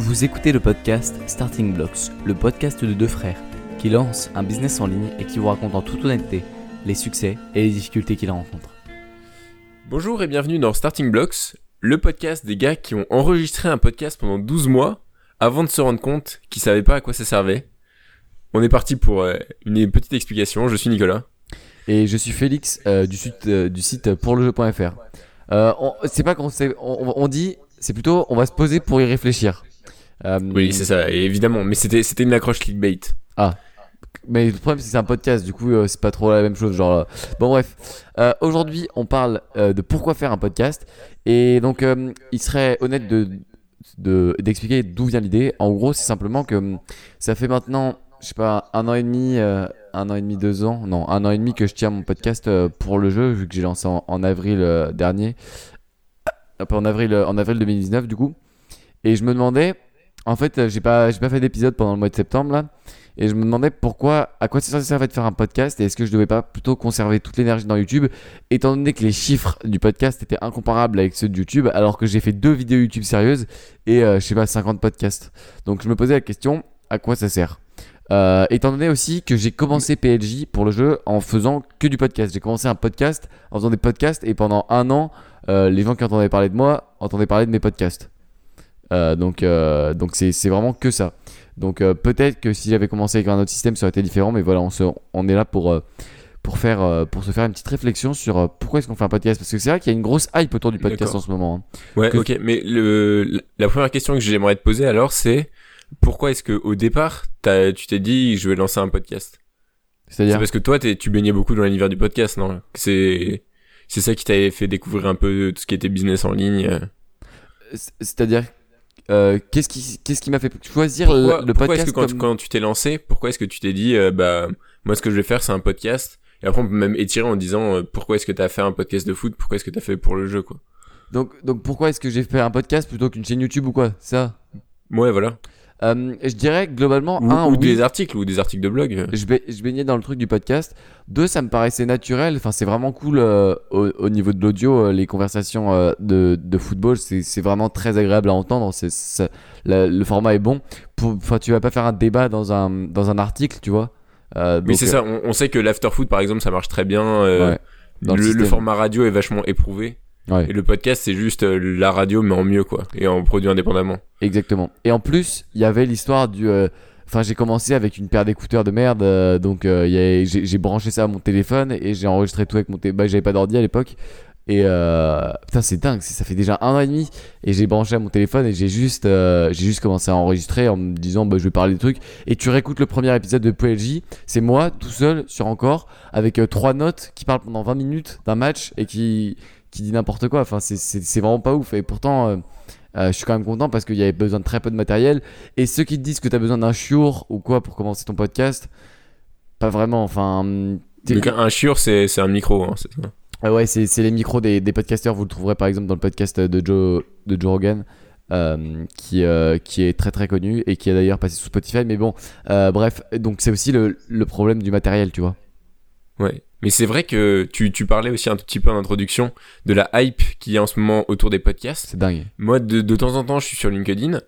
Vous écoutez le podcast Starting Blocks, le podcast de deux frères qui lancent un business en ligne et qui vous racontent en toute honnêteté les succès et les difficultés qu'ils rencontrent. Bonjour et bienvenue dans Starting Blocks, le podcast des gars qui ont enregistré un podcast pendant 12 mois avant de se rendre compte qu'ils savaient pas à quoi ça servait. On est parti pour euh, une petite explication. Je suis Nicolas. Et je suis Félix euh, du, site, euh, du site pourlejeu.fr. Euh, on- c'est pas qu'on sait, on, on dit, c'est plutôt on va se poser pour y réfléchir. Euh, Oui, c'est ça, évidemment. Mais c'était c'était une accroche clickbait. Mais le problème c'est que c'est un podcast, du coup euh, c'est pas trop la même chose. Genre, euh, bon bref, aujourd'hui on parle de pourquoi faire un podcast et donc il serait honnête de de- d'expliquer d'où vient l'idée. En gros c'est simplement que ça fait maintenant, je sais pas, un an et demi, un an et demi, deux ans, non, un an et demi que je tiens mon podcast pour le jeu vu que j'ai lancé en, en avril dernier, en avril, en avril 2019 du coup. Et je me demandais, en fait euh, j'ai pas pas fait d'épisode pendant le mois de septembre là. Et je me demandais pourquoi, à quoi ça servait de faire un podcast et est-ce que je devais pas plutôt conserver toute l'énergie dans YouTube, étant donné que les chiffres du podcast étaient incomparables avec ceux de YouTube, alors que j'ai fait deux vidéos YouTube sérieuses et euh, je sais pas 50 podcasts. Donc je me posais la question, à quoi ça sert? Euh, Étant donné aussi que j'ai commencé PLJ pour le jeu en faisant que du podcast. J'ai commencé un podcast en faisant des podcasts et pendant un an, les gens qui entendaient parler de moi entendaient parler de mes podcasts. Euh, donc euh, donc c'est c'est vraiment que ça. Donc euh, peut-être que si j'avais commencé avec un autre système, ça aurait été différent. Mais voilà, on, se, on est là pour, pour, faire, pour se faire une petite réflexion sur pourquoi est-ce qu'on fait un podcast? Parce que c'est vrai qu'il y a une grosse hype autour du podcast en ce moment. hein. Ouais, Que- ok. Mais le, la première question que j'aimerais te poser alors, c'est pourquoi est-ce que au départ, t'as- tu t'es dit je vais lancer un podcast? C'est C'est-à-dire parce que toi, t'es- tu baignais beaucoup dans l'univers du podcast, non? C'est c'est ça qui t'avait fait découvrir un peu tout ce qui était business en ligne. C'est- C'est-à-dire euh, qu'est-ce qui, qu'est-ce qui m'a fait choisir Pourquoi, le, pourquoi est-ce podcast que quand, comme- quand tu t'es lancé, pourquoi est-ce que tu t'es dit, euh, bah, moi, ce que je vais faire, c'est un podcast? Et après, on peut même étirer en disant, euh, pourquoi est-ce que t'as fait un podcast de foot? Pourquoi est-ce que t'as fait pour le jeu, quoi? Donc, donc pourquoi est-ce que j'ai fait un podcast plutôt qu'une chaîne YouTube ou quoi? Ça? Ouais, voilà. Euh, Je dirais que globalement, Ou, un, ou oui, des articles, ou des articles de blog. je, ba- je baignais dans le truc du podcast. Deux, ça me paraissait naturel. Enfin, c'est vraiment cool euh, au, au niveau de l'audio. euh, les conversations de, de football, c'est vraiment très agréable à entendre. La- le format est bon. Pour- Enfin, tu vas pas faire un débat dans un, dans un article, tu vois. Oui, c'est ça. On, on sait que l'afterfoot, par exemple, ça marche très bien. Ouais, le le, le système. format radio est vachement éprouvé. Ouais. Et le podcast, c'est juste euh, la radio, mais en mieux, quoi. Et en produit indépendamment. Exactement. Et en plus, il y avait l'histoire du. euh, Enfin, j'ai commencé avec une paire d'écouteurs de merde, euh, donc euh, a- j'ai branché ça à mon téléphone et j'ai enregistré tout avec mon téléphone. Bah, j'avais pas d'ordi à l'époque. Et putain, c'est dingue, ça fait déjà un an et demi. Et j'ai branché à mon téléphone et j'ai juste, j'ai juste commencé à enregistrer en me disant, bah, je vais parler des trucs. Et tu réécoutes le premier épisode de PLJ, c'est moi tout seul sur encore, avec trois notes qui parlent pendant 20 minutes d'un match et qui, qui dit n'importe quoi. Enfin, c'est- vraiment pas ouf. Et pourtant. euh, euh, je suis quand même content parce qu'il y avait besoin de très peu de matériel. Et ceux qui te disent que tu as besoin d'un chiour ou quoi pour commencer ton podcast, pas vraiment. Enfin, hum, Donc, un chiur, c'est un micro, hein. Ah ouais, c'est les micros des, des podcasteurs. Vous le trouverez par exemple dans le podcast de Joe, de Joe Rogan. euh, qui, euh, qui est très très connu et qui est d'ailleurs passé sous Spotify mais bon euh, bref donc c'est aussi le, le problème du matériel tu vois Ouais. Mais c'est vrai que tu, tu parlais aussi un tout petit peu en introduction de la hype qu'il y a en ce moment autour des podcasts. c'est dingue Moi, de, de temps en temps, je suis sur LinkedIn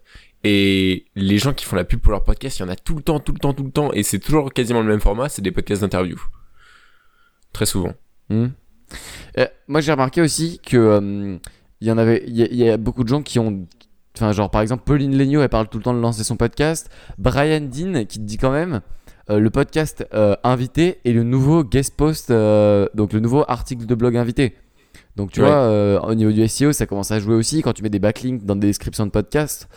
et les gens qui font la pub pour leur podcast, il y en a tout le temps, tout le temps, tout le temps, et c'est toujours quasiment le même format, c'est des podcasts d'interview. Très souvent. Hmm. Euh, moi, j'ai remarqué aussi que euh, y en avait, il y, a- il y a beaucoup de gens qui ont, enfin, genre par exemple, Pauline Legnaud, elle parle tout le temps de lancer son podcast. Brian Dean qui te dit quand même le podcast euh, invité et le nouveau guest post, euh, donc le nouveau article de blog invité. Donc tu Ouais. vois, euh, au niveau du SEO, ça commence à jouer aussi quand tu mets des backlinks dans des descriptions de podcasts.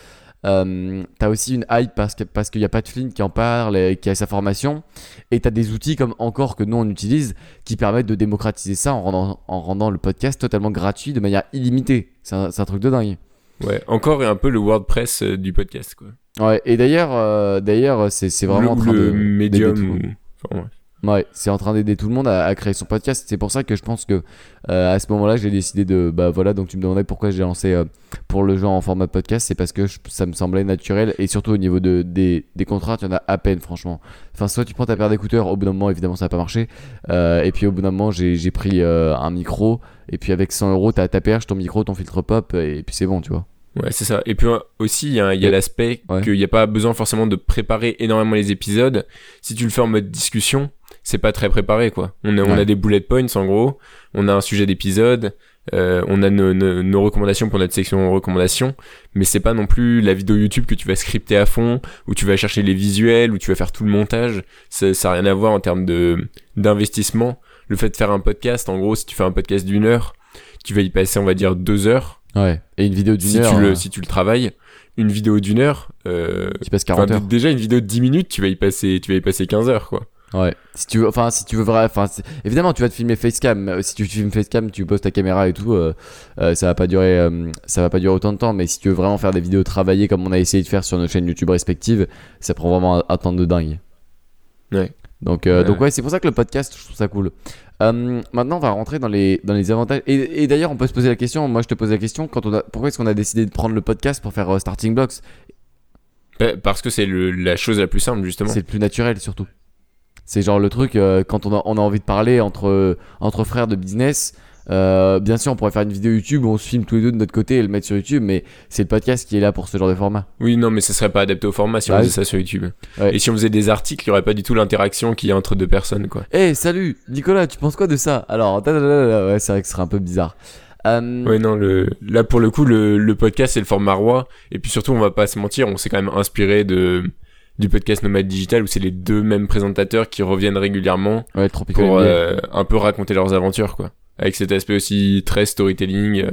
Euh, t'as aussi une hype parce que parce qu'il n'y a pas de film qui en parle et qui a sa formation et t'as des outils comme encore que nous on utilise qui permettent de démocratiser ça en rendant, en rendant le podcast totalement gratuit de manière illimitée. C'est un, truc de dingue. Ouais. Encore et un peu le WordPress euh, du podcast, quoi. Ouais, et d'ailleurs, euh, d'ailleurs, c'est c'est vraiment en train le de médium. tout le monde. ou- enfin, ouais. Ouais, c'est en train d'aider tout le monde à, à créer son podcast. C'est pour ça que je pense que euh, à ce moment-là, j'ai décidé de bah voilà. Donc tu me demandais pourquoi j'ai lancé euh, pour le jeu en format podcast, c'est parce que je- ça me semblait naturel et surtout au niveau de des, des contrats, il y en a à peine franchement. Enfin, soit tu prends ta paire d'écouteurs, au bout d'un moment évidemment ça n'a pas marché. Et puis au bout d'un moment j'ai j'ai pris un micro et puis avec 100 euros t'as ta perche, ton micro, ton filtre pop et puis c'est bon, tu vois. Ouais, c'est ça. Et puis euh, aussi, il y a, l'aspect Ouais. qu'il n'y a pas besoin forcément de préparer énormément les épisodes. Si tu le fais en mode discussion, c'est pas très préparé, quoi. On a, on Ouais. a des bullet points, en gros. On a un sujet d'épisode. euh, on a nos, nos- nos recommandations pour notre section recommandations. Mais c'est pas non plus la vidéo YouTube que tu vas scripter à fond, où tu vas chercher les visuels, où tu vas faire tout le montage. Ça, ça a rien à voir en termes de, d'investissement. Le fait de faire un podcast, en gros, si tu fais un podcast d'une heure, tu vas y passer, on va dire, deux heures Ouais. Et une vidéo d'une si heure, tu euh, le si tu le travailles une vidéo d'une heure euh, tu passes enfin, 40 heures. déjà une vidéo de 10 minutes tu vas y passer tu vas y passer 15 heures quoi Ouais. Si tu veux, enfin, si tu veux vraiment, enfin, évidemment, tu vas te filmer facecam. Euh, Si tu filmes facecam, tu poses ta caméra et tout, euh, euh, ça va pas durer, euh, ça va pas durer autant de temps. Mais si tu veux vraiment faire des vidéos travaillées comme on a essayé de faire sur nos chaînes YouTube respectives, ça prend vraiment un, un temps de dingue. Ouais. Donc, euh, Ouais, donc ouais. c'est pour ça que le podcast, je trouve ça cool. Euh, maintenant, on va rentrer dans les, dans les avantages. Et, et d'ailleurs, on peut se poser la question. Moi, je te pose la question. Quand on a, pourquoi est-ce qu'on a décidé de prendre le podcast pour faire euh, Starting Blocks? Parce que c'est la chose la plus simple justement C'est le plus naturel surtout. C'est genre le truc quand on a, on a envie de parler entre, entre frères de business. Euh, bien sûr, on pourrait faire une vidéo YouTube où on se filme tous les deux de notre côté et le mettre sur YouTube, mais c'est le podcast qui est là pour ce genre de format. oui non mais ce serait pas adapté au format si Bah on oui. faisait ça sur YouTube Ouais. et si on faisait des articles il y aurait pas du tout l'interaction qu'il y a entre deux personnes quoi Eh, salut Nicolas, tu penses quoi de ça? Alors, ouais, c'est vrai que ce serait un peu bizarre. Euh, ouais non le là pour le coup le, le podcast c'est le format roi et puis surtout on va pas se mentir on s'est quand même inspiré de du podcast Nomade Digital où c'est les deux mêmes présentateurs qui reviennent régulièrement ouais, pour euh, un peu raconter leurs aventures quoi avec cet aspect aussi très storytelling euh,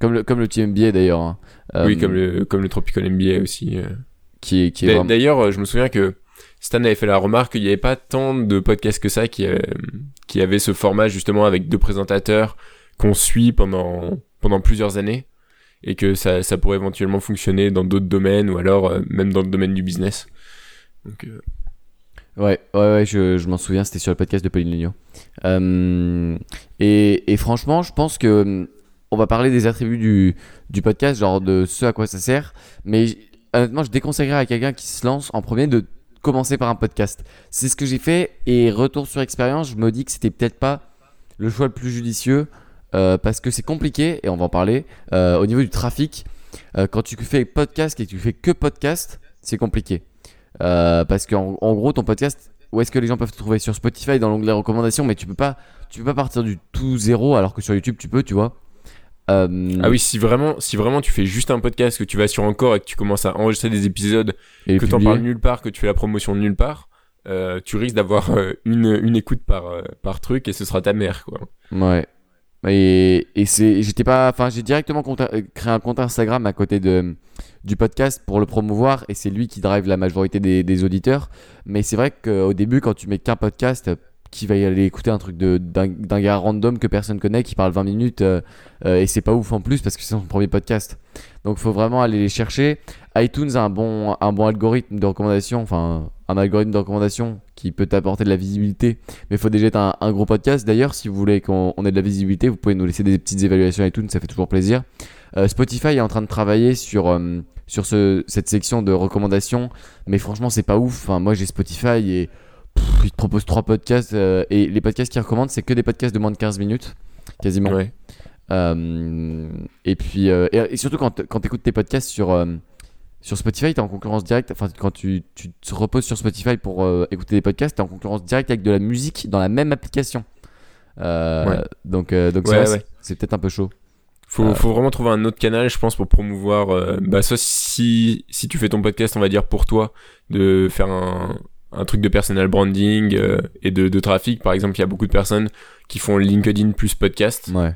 Comme, le, comme le Team NBA d'ailleurs. hein. oui Euh, comme le comme le Tropical NBA aussi euh. Qui est, qui est vraiment... D'ailleurs, euh, je me souviens que Stan avait fait la remarque qu'il n'y avait pas tant de podcasts que ça qui, euh, qui avaient ce format justement avec deux présentateurs qu'on suit pendant, pendant plusieurs années et que ça, ça pourrait éventuellement fonctionner dans d'autres domaines ou alors euh, même dans le domaine du business. Donc, euh, Ouais, ouais, ouais, je, m'en souviens, c'était sur le podcast de Pauline Legno. Euh, et, franchement, je pense que hum, on va parler des attributs du, podcast, genre de ce à quoi ça sert. Mais honnêtement, je déconseillerais à quelqu'un qui se lance en premier de commencer par un podcast. C'est ce que j'ai fait et retour sur expérience, je me dis que c'était peut-être pas le choix le plus judicieux euh, parce que c'est compliqué et on va en parler euh, au niveau du trafic. euh, quand tu fais podcast et que tu fais que podcast, c'est compliqué. Euh, parce qu'en en gros, ton podcast, où est-ce que les gens peuvent te trouver? Sur Spotify, dans l'onglet recommandations, mais tu peux pas, tu peux pas partir du tout zéro, alors que sur YouTube, tu peux, tu vois. Euh, Ah oui, si vraiment, si vraiment tu fais juste un podcast, que tu vas sur encore et que tu commences à enregistrer des épisodes, et que t'en parles nulle part, que tu fais la promotion de nulle part, euh, tu risques d'avoir une, une écoute par, par truc et ce sera ta mère, quoi. Ouais. Et, c'est, j'étais pas, enfin, j'ai directement euh, créé un compte Instagram à côté du podcast pour le promouvoir et c'est lui qui drive la majorité des, des auditeurs. Mais c'est vrai qu'au début, quand tu mets qu'un podcast, qui va y aller écouter un truc d'un, gars random que personne connaît qui parle 20 minutes euh, euh, et c'est pas ouf en plus parce que c'est son premier podcast. Donc faut vraiment aller les chercher. iTunes a un bon, un bon algorithme de recommandation, enfin un algorithme de recommandation qui peut t'apporter de la visibilité mais faut déjà être un, gros podcast. D'ailleurs, si vous voulez qu'on on ait de la visibilité, vous pouvez nous laisser des petites évaluations tout, ça fait toujours plaisir. Euh, Spotify est en train de travailler sur, sur ce, cette section de recommandations, mais franchement, c'est pas ouf. Enfin, moi, j'ai Spotify et pff, ils te proposent trois podcasts euh, et les podcasts qu'ils recommandent, c'est que des podcasts de moins de 15 minutes, quasiment. Ouais. Euh, et puis, euh, et, et surtout quand, quand tu écoutes tes podcasts sur, sur Spotify, tu es en concurrence directe. Enfin, quand tu, tu te reposes sur Spotify pour écouter des podcasts, tu es en concurrence directe avec de la musique dans la même application. Ouais. Donc, donc c'est Ouais, peut-être un peu chaud. Faut, Euh. faut vraiment trouver un autre canal, je pense, pour promouvoir. euh, bah, soit si, si tu fais ton podcast, on va dire pour toi, de faire un, un truc de personal branding euh, et de, de trafic. Par exemple, il y a beaucoup de personnes qui font LinkedIn plus podcast, Ouais.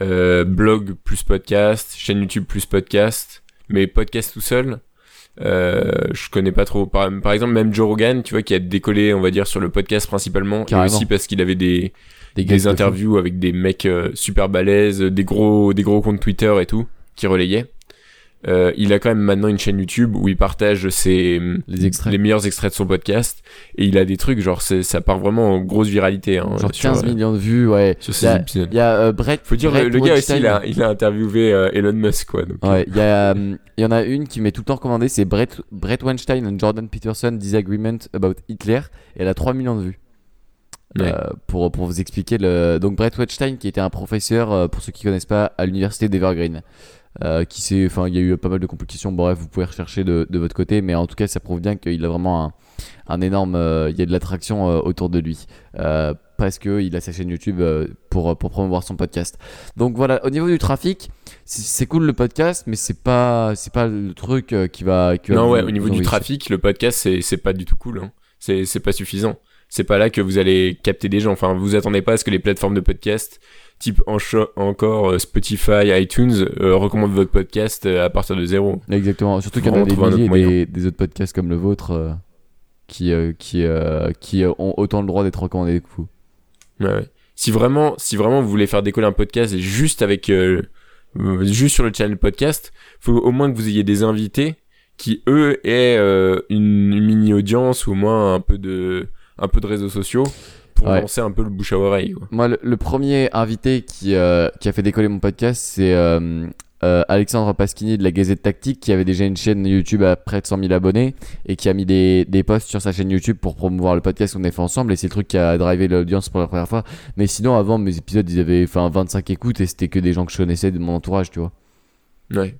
euh, blog plus podcast, chaîne YouTube plus podcast, mais podcast tout seul. Euh, je connais pas trop. Par, par exemple, même Joe Rogan, tu vois, qui a décollé, on va dire, sur le podcast principalement, Carrément. et aussi parce qu'il avait des, Des, des guests de fou. interviews avec des mecs super balèzes, des gros, des gros comptes Twitter et tout, qui relayaient. Euh, il a quand même maintenant une chaîne YouTube où il partage ses, Les extraits. les meilleurs extraits de son podcast. Et il a des trucs, genre, ça part vraiment en grosse viralité. Hein, Genre sur, 15 euh, millions de vues, ouais. sur Il y ses a, épisodes. il y a euh, Brett. Faut dire, Brett le, le gars aussi, Weinstein. il a, il a interviewé euh, Elon Musk, quoi. Donc, Ouais, il y, a, il y en a une qui m'est tout le temps recommandée, c'est Brett, Brett Weinstein and Jordan Peterson Disagreement About Hitler. Et elle a 3 millions de vues. Ouais. Euh, pour, pour vous expliquer le donc Brett Weinstein qui était un professeur euh, pour ceux qui connaissent pas à l'université d'Evergreen euh, qui s'est, enfin, il y a eu pas mal de complications. Bref, vous pouvez rechercher de, de votre côté, mais en tout cas, ça prouve bien qu'il a vraiment un, un énorme, euh, il y a de l'attraction euh, autour de lui. Euh, parce qu'il a sa chaîne YouTube pour, pour promouvoir son podcast. Donc voilà, au niveau du trafic, c'est cool le podcast, mais c'est pas, c'est pas le truc qui va. Qui va Non, vous- ouais, au niveau du trafic, le podcast, c'est pas du tout cool. Hein. C'est c'est pas suffisant. C'est pas là que vous allez capter des gens. Enfin, vous attendez pas à ce que les plateformes de podcast, type encore euh, Spotify, iTunes, euh, recommandent votre podcast euh, à partir de zéro. Exactement. Surtout qu'il y en a des autre des, des autres podcasts comme le vôtre euh, qui, euh, qui, qui ont autant le droit d'être recommandés que vous. Ouais, ouais. Si vraiment, si vraiment vous voulez faire décoller un podcast juste avec, juste sur le channel podcast, faut au moins que vous ayez des invités qui eux aient une, une mini audience ou au moins un peu de, un peu de réseaux sociaux pour Ouais. lancer un peu le bouche à oreille. Quoi. Moi, le, le premier invité qui, euh, qui a fait décoller mon podcast, c'est euh, euh, Alexandre Pasquini de la Gazette Tactique, qui avait déjà une chaîne YouTube à près de 100 000 abonnés et qui a mis des, des posts sur sa chaîne YouTube pour promouvoir le podcast qu'on a fait ensemble. Et c'est le truc qui a drivé l'audience pour la première fois. Mais sinon, avant, mes épisodes, ils avaient enfin, 25 écoutes et c'était que des gens que je connaissais de mon entourage, tu vois. Ouais.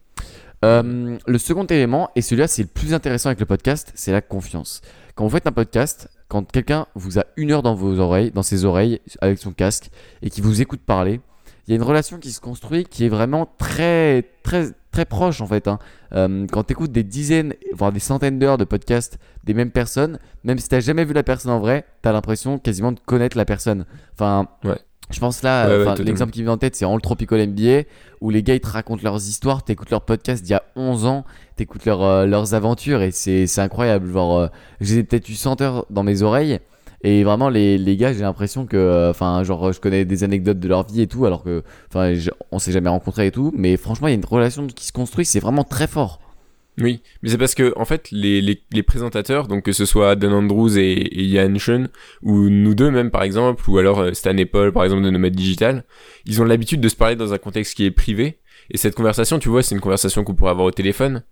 Euh, le second élément, et celui-là c'est le plus intéressant avec le podcast, c'est la confiance. Quand vous faites un podcast, quand quelqu'un vous a une heure dans vos oreilles, dans ses oreilles, avec son casque, et qui vous écoute parler, il y a une relation qui se construit qui est vraiment très, très, très proche en fait. hein. Euh, quand tu écoutes des dizaines, voire des centaines d'heures de podcasts des mêmes personnes, même si t'as jamais vu la personne en vrai, t'as l'impression quasiment de connaître la personne. Enfin. Je pense là, Ouais, ouais, l'exemple qui me vient en tête, c'est All Tropical NBA, où les gars ils te racontent leurs histoires, t'écoutes leurs podcasts d'il y a 11 ans, t'écoutes leurs, euh, leurs aventures et c'est incroyable. Genre, euh, j'ai peut-être eu 100 heures dans mes oreilles. Et vraiment, les, les gars, j'ai l'impression que, euh, enfin, genre, je connais des anecdotes de leur vie et tout, alors que, enfin, on s'est jamais rencontrés et tout, mais franchement, il y a une relation qui se construit, c'est vraiment très fort. Oui, mais c'est parce que en fait les, les, présentateurs, donc que ce soit Dan Andrews et, et Ian ou nous deux même par exemple, ou alors euh, Stan et Paul par exemple de Nomad Digital, ils ont l'habitude de se parler dans un contexte qui est privé. Et cette conversation, tu vois, c'est une conversation qu'on pourrait avoir au téléphone.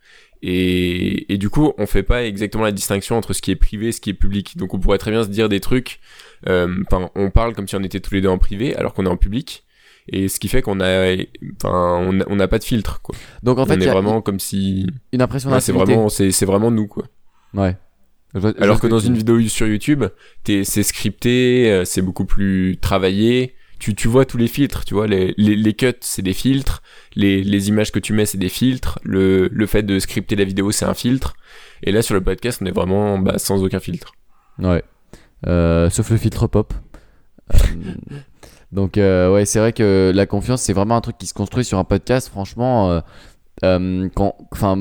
Et, et du coup, on fait pas exactement la distinction entre ce qui est privé et ce qui est public. Donc on pourrait très bien se dire des trucs. euh, Enfin, on parle comme si on était tous les deux en privé, alors qu'on est en public. Et ce qui fait qu'on a, enfin, on n'a pas de filtre, quoi. Donc en fait, on est y a vraiment comme si, une impression Ouais, c'est vraiment, c'est, c'est vraiment nous, quoi. Ouais. Je je Alors que dans une vidéo sur YouTube, t'es, c'est scripté, euh, c'est beaucoup plus travaillé. Tu, tu vois tous les filtres, tu vois, les, les, les cuts, c'est des filtres. Les, les images que tu mets, c'est des filtres. Le, le fait de scripter la vidéo, c'est un filtre. Et là, sur le podcast, on est vraiment bah, sans aucun filtre. Ouais. Euh, sauf le filtre pop. Euh, donc euh, ouais, c'est vrai que la confiance, c'est vraiment un truc qui se construit sur un podcast. Franchement, euh, euh, quand, enfin,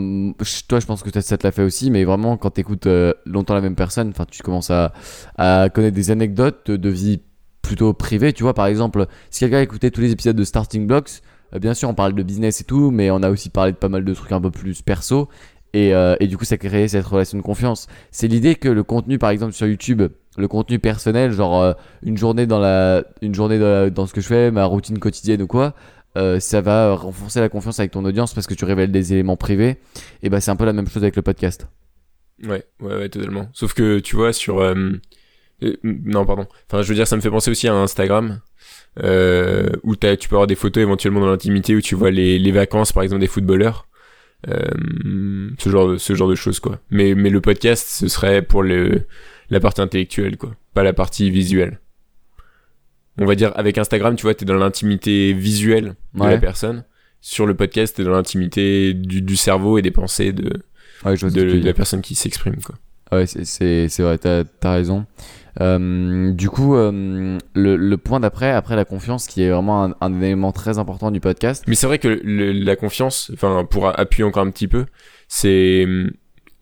toi, je pense que ça, te l'a fait aussi, mais vraiment quand t'écoutes euh, longtemps la même personne, enfin, tu commences à, à connaître des anecdotes de, vie plutôt privée. Tu vois, par exemple, si quelqu'un écoutait tous les épisodes de Starting Blocks, bien sûr, on parle de business et tout, mais on a aussi parlé de pas mal de trucs un peu plus perso. Et, euh, et du coup, ça crée cette relation de confiance. C'est l'idée que le contenu, par exemple, sur YouTube, le contenu personnel, genre euh, une journée dans la, une journée dans, ce que je fais, ma routine quotidienne ou quoi, euh, ça va renforcer la confiance avec ton audience parce que tu révèles des éléments privés. Et bah, c'est un peu la même chose avec le podcast. Ouais, ouais, ouais, totalement. Sauf que, tu vois, sur... euh, non, pardon. Enfin, je veux dire, ça me fait penser aussi à Instagram. Où tu peux avoir des photos éventuellement dans l'intimité où tu vois les, les vacances, par exemple, des footballeurs. Ce genre de, ce genre de choses, quoi. Mais, mais le podcast, ce serait pour le, la partie intellectuelle, quoi. Pas la partie visuelle. On va dire, avec Instagram, tu vois, t'es dans l'intimité visuelle de Ouais. la personne. Sur le podcast, t'es dans l'intimité du, du cerveau et des pensées de, Ouais, de, la personne qui s'exprime, quoi. Ouais, c'est- vrai, t'as as raison. Euh, du coup, euh, le, le point d'après, après la confiance, qui est vraiment un, un élément très important du podcast. Mais c'est vrai que le- la confiance, enfin pour appuyer encore un petit peu, c'est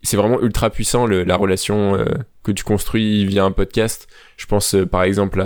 c'est vraiment ultra puissant la relation euh, que tu construis via un podcast. Je pense euh, par exemple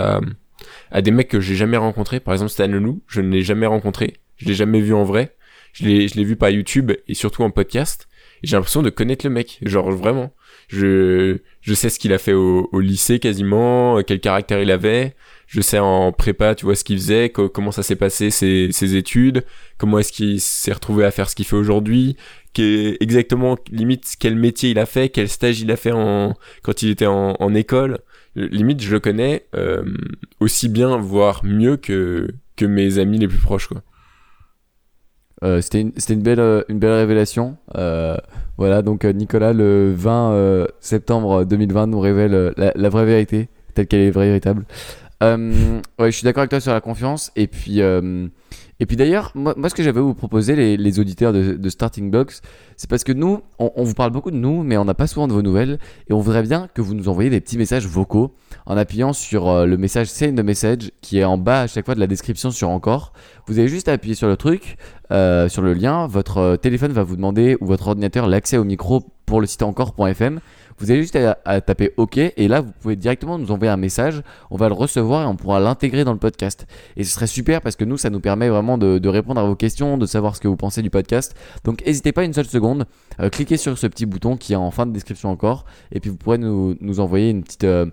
à des mecs que j'ai jamais rencontrés, par exemple Stan Leloup, je ne l'ai jamais rencontré, je l'ai jamais vu en vrai, je l'ai vu par YouTube et surtout en podcast. J'ai l'impression de connaître le mec, genre vraiment. Je je sais ce qu'il a fait au, au lycée quasiment, euh, quel caractère il avait. Je sais en prépa, tu vois ce qu'il faisait, co- comment ça s'est passé ses, ses études, comment est-ce qu'il s'est retrouvé à faire ce qu'il fait aujourd'hui, qu'est- exactement limite quel métier il a fait, quel stage il a fait en quand il était en, en école. Limite, je le connais euh, aussi bien, voire mieux que que mes amis les plus proches. Euh, c'était une, une belle, euh, une belle révélation. Euh, voilà, donc euh, Nicolas, le 20 euh, septembre 2020, nous révèle la, la vraie vérité, telle qu'elle est véritable. Euh, ouais, je suis d'accord avec toi sur la confiance. Et puis, euh, puis d'ailleurs, moi, ce que j'avais à vous proposer, les, auditeurs de, Starting Blocks, c'est parce que nous, on, vous parle beaucoup de nous, mais on n'a pas souvent de vos nouvelles. Et on voudrait bien que vous nous envoyiez des petits messages vocaux en appuyant sur euh, le message Send the Message qui est en bas à chaque fois de la description sur Encore. Vous avez juste à appuyer sur le truc, sur le lien. Votre téléphone va vous demander ou votre ordinateur l'accès au micro pour le site encore.fm. Vous avez juste à, à taper OK et là vous pouvez directement nous envoyer un message. On va le recevoir et on pourra l'intégrer dans le podcast. Et ce serait super parce que nous ça nous permet vraiment de, de répondre à vos questions, de savoir ce que vous pensez du podcast. Donc n'hésitez pas une seule seconde, euh, cliquez sur ce petit bouton qui est en fin de description encore et puis vous pourrez nous, nous envoyer une petite euh,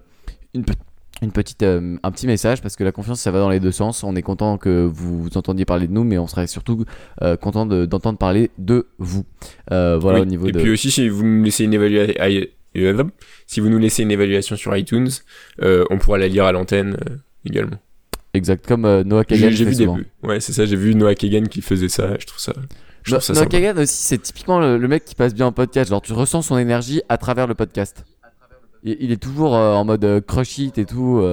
une, pe- une petite, euh, un petit message parce que la confiance ça va dans les deux sens. On est content que vous, vous entendiez parler de nous, mais on serait surtout euh, content de- d'entendre parler de vous. Euh, voilà Oui. au niveau Et de. puis aussi, si vous nous laissez une évaluation, si vous nous laissez une évaluation sur iTunes, euh, on pourra la lire à l'antenne euh, également. Exact, comme euh, Noah Kagan J'ai vu des. Ouais, c'est ça. J'ai vu Noah Kagan qui faisait ça. Je trouve ça. Je No- trouve ça Noah sympa. Kagan aussi, c'est typiquement le, le mec qui passe bien en podcast. Genre, tu ressens son énergie à travers le podcast. Il, il est toujours en mode crush it et tout.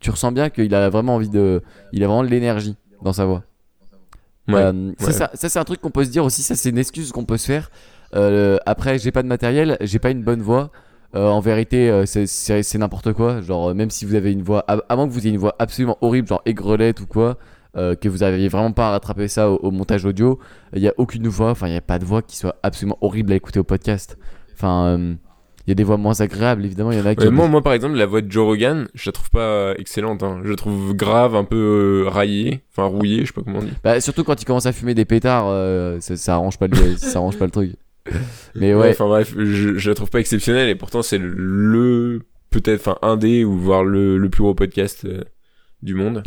tu ressens bien qu'il a vraiment envie de. Il a vraiment de l'énergie dans sa voix. Ouais. Ça, ouais. ça, ça, c'est un truc qu'on peut se dire aussi. Ça, c'est une excuse qu'on peut se faire. Euh, après, j'ai pas de matériel, j'ai pas une bonne voix. Euh, en vérité, euh, c'est- n'importe quoi. Genre, euh, même si vous avez une voix, moins que vous ayez une voix absolument horrible, genre aigrelette ou quoi, euh, que vous arriviez vraiment pas à rattraper ça au, au montage audio, il y a aucune voix. Enfin, il y a pas de voix qui soit absolument horrible à écouter au podcast. Enfin, euh, il y a des voix moins agréables, évidemment. Il y en a qui. Ouais, moi, moi, par exemple, la voix de Joe Rogan, je la trouve pas excellente. Hein. Je la trouve grave, un peu euh, raillée, enfin rouillée, je sais pas comment on dit. Bah, surtout quand il commence à fumer des pétards, ça, ça arrange pas le, ça arrange pas le truc. Mais ouais, Enfin bref, je, je la trouve pas exceptionnelle et pourtant c'est le peut-être, enfin un des ou voire le, le plus gros podcast euh, du monde.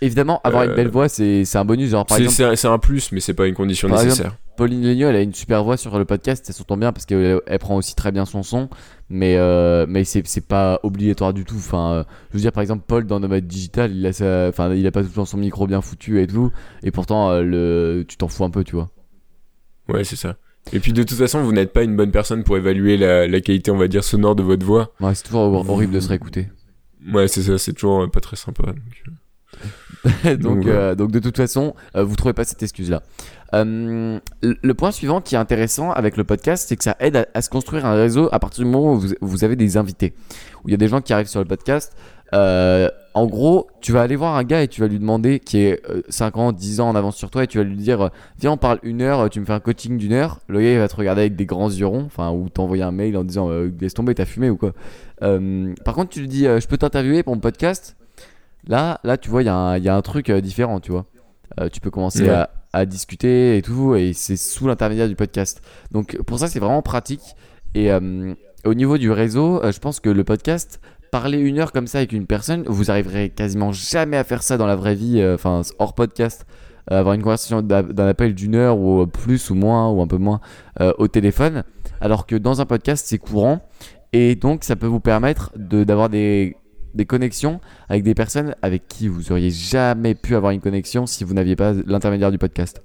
évidemment, avoir une Euh, belle voix, c'est un bonus. Genre, par C'est exemple, c'est un, c'est un plus, mais c'est pas une condition Par nécessaire. Pauline Legnaud, elle a une super voix sur le podcast, ça s'entend bien parce qu'elle elle prend aussi très bien son son, mais, euh, mais c'est c'est pas obligatoire du tout. Enfin, euh, je veux dire, par exemple, Paul dans Nomade Digital, il a, sa- enfin, il a pas tout le temps son micro bien foutu et tout, et pourtant, le, tu t'en fous un peu, tu vois. Ouais, c'est ça. Et puis de toute façon, vous n'êtes pas une bonne personne pour évaluer la, la qualité, on va dire, sonore de votre voix. Ouais, c'est toujours hor- horrible de se réécouter. Ouais, c'est ça, c'est toujours euh, pas très sympa. donc, euh. donc, Donc, ouais. euh, donc, de toute façon, euh, vous trouvez pas cette excuse-là. Euh, le le point suivant qui est intéressant avec le podcast, c'est que ça aide à, à se construire un réseau à partir du moment où vous, vous avez des invités, où il y a des gens qui arrivent sur le podcast. Euh, en gros, tu vas aller voir un gars et tu vas lui demander, qui est euh, 5 ans, 10 ans en avance sur toi, et tu vas lui dire euh, Viens, on parle une heure, tu me fais un coaching d'une heure. Le gars, il va te regarder avec des grands yeux ronds, enfin, ou t'envoyer un mail en disant euh, Laisse tomber, t'as fumé ou quoi. Euh, par contre, tu lui dis euh, Je peux t'interviewer pour mon podcast? Là, là, tu vois, il y, a un- il y a un truc euh, différent, tu vois. Euh, tu peux commencer Ouais. à, à discuter et tout, et c'est sous l'intermédiaire du podcast. Donc, pour ça, c'est vraiment pratique. Et euh, au niveau du réseau, euh, je pense que le podcast, parler une heure comme ça avec une personne, vous arriverez quasiment jamais à faire ça dans la vraie vie, euh, enfin, hors podcast. Euh, avoir une conversation d'un appel d'une heure ou plus ou moins ou un peu moins euh, au téléphone, alors que dans un podcast, c'est courant. Et donc, ça peut vous permettre d'avoir des, des connexions avec des personnes avec qui vous auriez jamais pu avoir une connexion si vous n'aviez pas l'intermédiaire du podcast.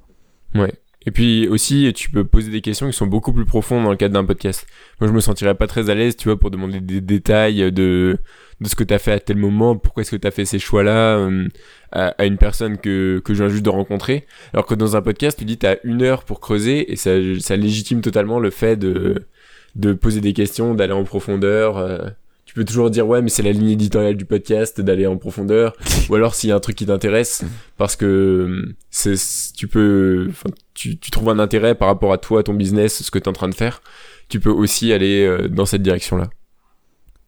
Ouais. Et puis aussi, tu peux poser des questions qui sont beaucoup plus profondes dans le cadre d'un podcast. Moi, je me sentirais pas très à l'aise, tu vois, pour demander des détails de, de ce que tu as fait à tel moment, pourquoi est-ce que tu as fait ces choix-là euh, à, à une personne que, que je viens juste de rencontrer. Alors que dans un podcast, tu dis tu as une heure pour creuser et ça, ça légitime totalement le fait de, de poser des questions, d'aller en profondeur. euh. Tu peux toujours dire ouais, mais c'est la ligne éditoriale du podcast d'aller en profondeur. Ou alors s'il y a un truc qui t'intéresse, parce que euh, c'est, tu peux, tu, tu trouves un intérêt par rapport à toi, ton business, ce que tu es en train de faire, tu peux aussi aller euh, dans cette direction-là.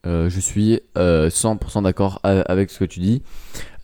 Euh, je suis euh, 100% d'accord a- avec ce que tu dis.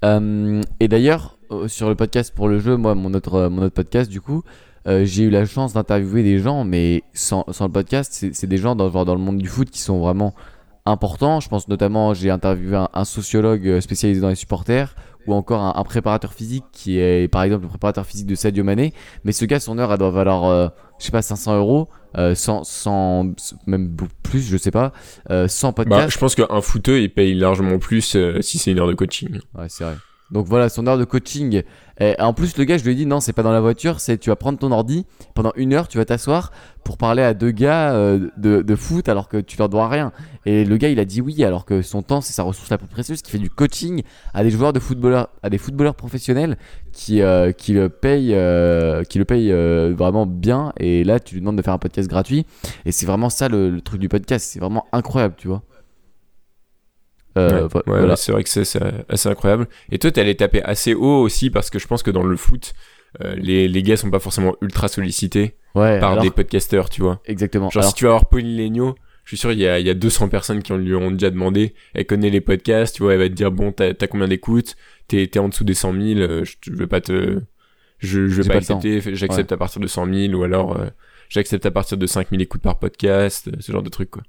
Euh, et d'ailleurs, euh, sur le podcast pour le jeu, moi, mon autre, euh, mon autre podcast, du coup, euh, j'ai eu la chance d'interviewer des gens, mais sans, sans le podcast, c'est c'est des gens dans, genre dans le monde du foot qui sont vraiment importants. Je pense notamment, j'ai interviewé un, un sociologue euh, spécialisé dans les supporters, ou encore un, un préparateur physique qui est, par exemple, le préparateur physique de Sadio Mané. Mais ce gars, son heure, elle doit valoir, euh, je sais pas, 500 euros, euh, 100, 100, même plus, je sais pas, euh, sans podcast. Bah, je pense qu'un footeux, il paye largement plus euh, si c'est une heure de coaching. Ouais, c'est vrai. Donc voilà, son heure de coaching. Et en plus, le gars, je lui ai dit non, c'est pas dans la voiture, c'est tu vas prendre ton ordi pendant une heure, tu vas t'asseoir pour parler à deux gars euh, de, foot alors que tu leur dois rien. Et le gars, il a dit oui, alors que son temps, c'est sa ressource la plus précieuse, qui fait du coaching à des joueurs de footballeurs, à des footballeurs professionnels qui, euh, qui le payent, euh, qui le payent euh, vraiment bien. Et là, tu lui demandes de faire un podcast gratuit. Et c'est vraiment ça le truc du podcast. C'est vraiment incroyable, tu vois. Euh, Ouais, ouais, voilà. ouais, c'est vrai que c'est assez incroyable. Et toi, allé taper assez haut aussi parce que je pense que dans le foot, euh, les, les gars sont pas forcément ultra sollicités Ouais, par alors- des podcasters, tu vois. exactement. Genre, Alors- si tu vas voir Pauline Legno, je suis sûr, il y a, il y a 200 personnes qui lui ont déjà demandé. Elle connaît les podcasts, tu vois, elle va te dire, bon, t'as combien d'écoutes? T'es en dessous des 100 000, euh, je, je vais pas te. Je, je vais pas, accepter, j'accepte à partir de 100 000 ou alors euh, j'accepte à partir de 5 000 écoutes par podcast, ce genre de trucs, quoi.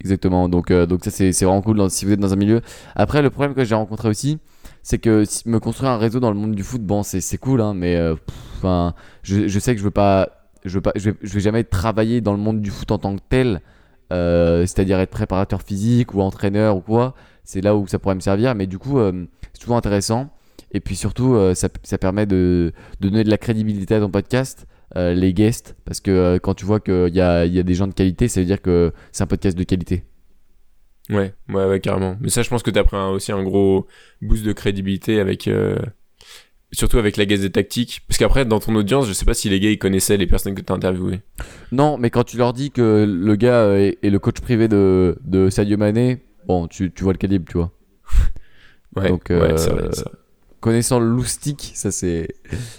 Exactement. Donc, euh, donc ça, c'est vraiment cool si vous êtes dans un milieu. Après, le problème que j'ai rencontré aussi, c'est que me construire un réseau dans le monde du foot, bon, c'est cool, hein, mais euh, je, je sais que je veux pas, je veux pas, je vais, je vais jamais travailler dans le monde du foot en tant que tel, euh, c'est-à-dire être préparateur physique ou entraîneur ou quoi. C'est là où ça pourrait me servir, mais du coup, euh, c'est toujours intéressant. Et puis surtout, ça, ça permet de donner de la crédibilité à ton podcast, euh, les guests, parce que euh, quand tu vois qu'il y a, il y a des gens de qualité, ça veut dire que c'est un podcast de qualité. Ouais, ouais, ouais, carrément. Mais ça, je pense que t'as pris un- aussi un gros boost de crédibilité avec. euh, Surtout avec la Gazette Tactique. Parce qu'après, dans ton audience, je sais pas si les gars ils connaissaient les personnes que t'as interviewées. Non, mais quand tu leur dis que le gars est, est le coach privé de, de Sadio Mané, bon, tu, tu vois le calibre, tu vois. Ouais, Donc, ouais, c'est vrai, c'est vrai. Connaissant le loustic, ça c'est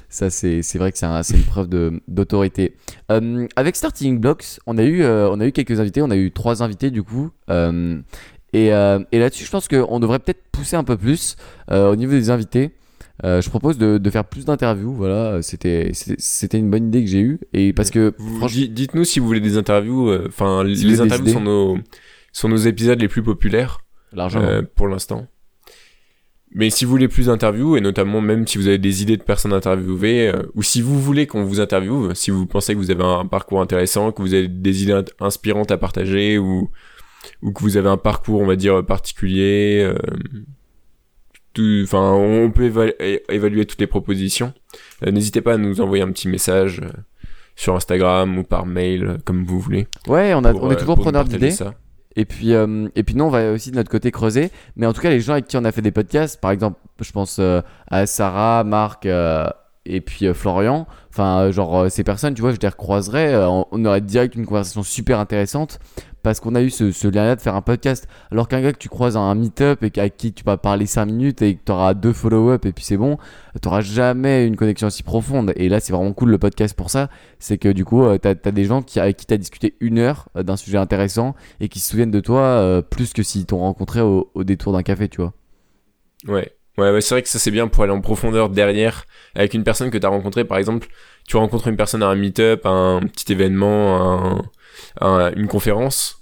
ça c'est c'est vrai que c'est un- c'est une preuve de d'autorité. Euh, avec Starting Blocks, on a eu euh, on a eu quelques invités, on a eu trois invités du coup. Euh, et et là-dessus, je pense qu'on devrait peut-être pousser un peu plus au niveau des invités. Je propose de, de faire plus d'interviews. Voilà, c'était c'était une bonne idée que j'ai eue et parce que franchement, Dites-nous si vous voulez des interviews. Enfin, les interviews sont nos, sont nos épisodes les plus populaires l'argent. pour l'instant. Mais si vous voulez plus d'interviews, et notamment même si vous avez des idées de personnes interviewées, euh, ou si vous voulez qu'on vous interviewe, si vous pensez que vous avez un parcours intéressant, que vous avez des idées inspirantes à partager, ou, ou que vous avez un parcours, on va dire, particulier, euh, enfin, on peut évaluer toutes les propositions. Euh, N'hésitez pas à nous envoyer un petit message euh, sur Instagram ou par mail, comme vous voulez. Ouais, on, a, pour, on est toujours preneur d'idées. Et puis, euh, et nous, on va aussi de notre côté creuser. Mais en tout cas, les gens avec qui on a fait des podcasts, par exemple, je pense euh, à Sarah, Marc euh, et puis Florian. Enfin, genre, ces personnes, tu vois, je les recroiserais. on, on aurait direct une conversation super intéressante parce qu'on a eu ce, lien-là de faire un podcast. Alors qu'un gars que tu croises à un meet-up et avec qui tu vas parler 5 minutes et que tu auras deux follow-up et puis c'est bon, tu n'auras jamais une connexion aussi profonde. Et là, c'est vraiment cool le podcast pour ça. C'est que du coup, tu as, des gens qui, avec qui tu as discuté une heure euh, d'un sujet intéressant et qui se souviennent de toi euh, plus que s'ils t'ont rencontré au, détour d'un café, tu vois. Ouais. Ouais, ouais c'est vrai que ça c'est bien pour aller en profondeur derrière avec une personne que tu as rencontrée. Par exemple, tu rencontres une personne à un meet-up, à un petit événement, un- un- une conférence.